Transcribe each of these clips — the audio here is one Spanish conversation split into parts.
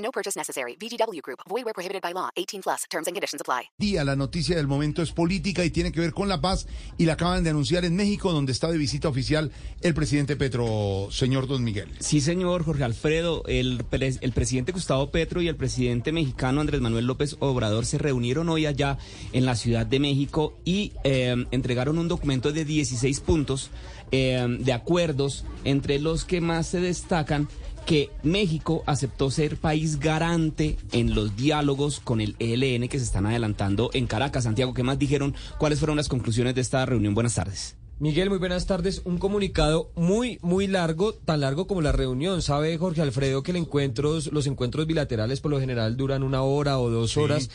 No purchase necessary. VGW Group. Void where prohibited by law. 18 plus. Terms and conditions apply. Día, la noticia del momento es política y tiene que ver con la paz y la acaban de anunciar en México, donde está de visita oficial el presidente Petro, señor Don Miguel. Sí, señor Jorge Alfredo. El, pres- el presidente Gustavo Petro y el presidente mexicano Andrés Manuel López Obrador se reunieron hoy allá en la Ciudad de México y eh, entregaron un documento de 16 puntos eh, de acuerdos, entre los que más se destacan que México aceptó ser país garante en los diálogos con el ELN que se están adelantando en Caracas. Santiago, ¿qué más dijeron? ¿Cuáles fueron las conclusiones de esta reunión? Buenas tardes. Miguel, muy buenas tardes. Un comunicado muy, muy largo, tan largo como la reunión. Sabe Jorge Alfredo que el encuentros, los encuentros bilaterales por lo general duran una hora o dos horas.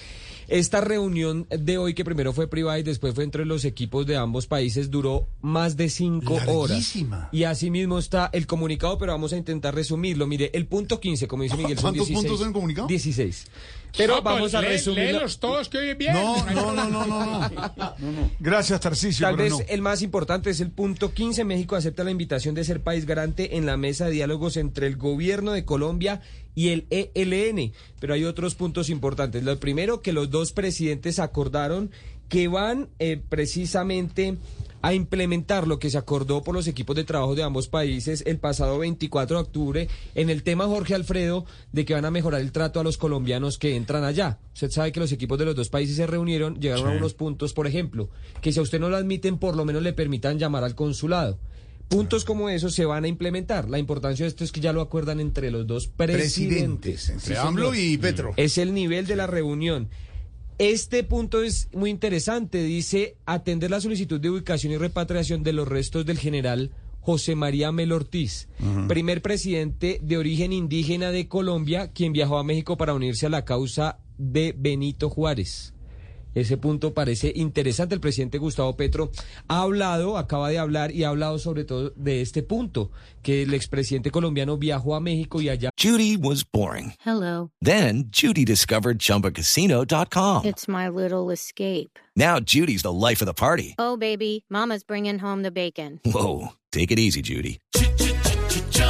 Esta reunión de hoy, que primero fue privada y después fue entre los equipos de ambos países, duró más de cinco Larguísima. horas. Y así mismo está el comunicado, pero vamos a intentar resumirlo. Mire, el punto 15, como dice Miguel, son ¿Cuántos 16. puntos en el comunicado? 16. Pero vamos a lee- resumirlo. léelos todos que oye bien. No, no, no, no, no, no. Gracias, Tarcisio. Tal pero vez no. el más importante es el punto 15. México acepta la invitación de ser país garante en la mesa de diálogos entre el gobierno de Colombia y el ELN. Pero hay otros puntos importantes. Lo primero, que los dos presidentes acordaron que van eh, precisamente a implementar lo que se acordó por los equipos de trabajo de ambos países el pasado 24 de octubre en el tema Jorge Alfredo de que van a mejorar el trato a los colombianos que entran allá. Usted sabe que los equipos de los dos países se reunieron, llegaron a unos puntos, por ejemplo, que si a usted no lo admiten, por lo menos le permitan llamar al consulado. Puntos como esos se van a implementar. La importancia de esto es que ya lo acuerdan entre los dos presidentes. Presidentes, entre Sí, AMLO señor. y Petro. Es el nivel de la reunión. Este punto es muy interesante. Dice atender la solicitud de ubicación y repatriación de los restos del general José María Melo Ortiz, primer presidente de origen indígena de Colombia, quien viajó a México para unirse a la causa de Benito Juárez. Ese punto parece interesante. El presidente Gustavo Petro ha hablado, acaba de hablar y ha hablado sobre todo de este punto, que el expresidente colombiano viajó a México y allá Judy was boring. Hello. Then Judy discovered ChumbaCasino.com. It's my little escape. Now Judy's the life of the party. Oh, baby, Mama's bringing home the bacon. Whoa, take it easy, Judy.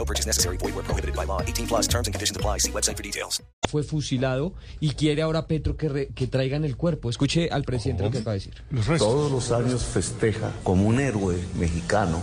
No purchase necessary. Void where prohibited by law. 18 plus terms and conditions apply. See website for details. fue fusilado y quiere ahora Petro que, re- que traigan el cuerpo. Escuche al presidente lo que acaba de decir. Los. Todos los años festeja como un héroe mexicano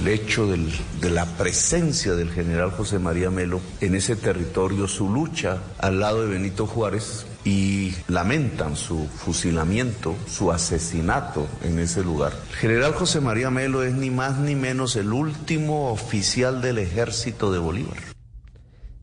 el hecho del- de la presencia del general José María Melo en ese territorio, su lucha al lado de Benito Juárez y lamentan su fusilamiento, su asesinato en ese lugar. General José María Melo es ni más ni menos el último oficial del ejército de Bolívar.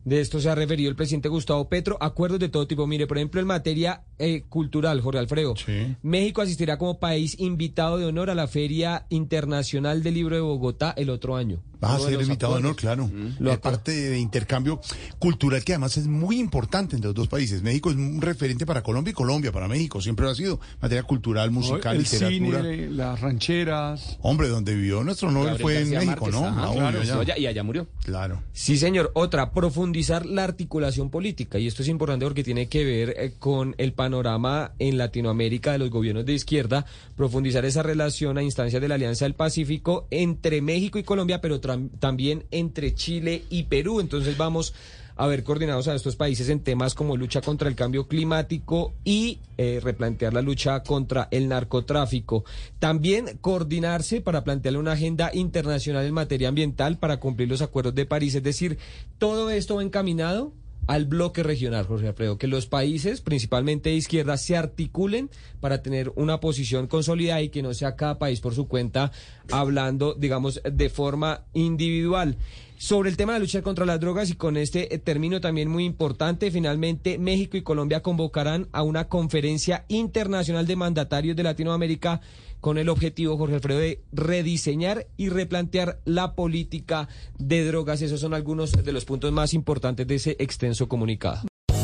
De esto se ha referido el presidente Gustavo Petro. Acuerdos de todo tipo. Mire, por ejemplo, en materia eh, cultural, Jorge Alfredo. Sí. México asistirá como país invitado de honor a la Feria Internacional del Libro de Bogotá el otro año. Va a ser invitado de honor, claro. Lo Es acu- parte de intercambio cultural que además es muy importante entre los dos países. México es un referente para Colombia y Colombia para México. Siempre lo ha sido. Materia cultural, musical, el literatura. cine, las rancheras. Hombre, donde vivió nuestro Nobel fue en México, Márquez, ¿no? ajá, Ah, claro, obvio, ya. allá- y allá murió. Claro. Sí, señor. Otra, profundizar la articulación política. Y esto es importante porque tiene que ver eh, con el panorama en Latinoamérica de los gobiernos de izquierda. Profundizar esa relación a instancias de la Alianza del Pacífico entre México y Colombia, pero también entre Chile y Perú. Entonces vamos a ver coordinados a estos países en temas como lucha contra el cambio climático y eh, replantear la lucha contra el narcotráfico. También coordinarse para plantearle una agenda internacional en materia ambiental para cumplir los acuerdos de París. Es decir, todo esto va encaminado al bloque regional, Jorge Alfredo, que los países, principalmente de izquierda, se articulen para tener una posición consolidada y que no sea cada país por su cuenta hablando, digamos, de forma individual. Sobre el tema de la lucha contra las drogas y con este eh, término también muy importante, finalmente México y Colombia convocarán a una conferencia internacional de mandatarios de Latinoamérica con el objetivo, Jorge Alfredo, de rediseñar y replantear la política de drogas. Esos son algunos de los puntos más importantes de ese extenso comunicado.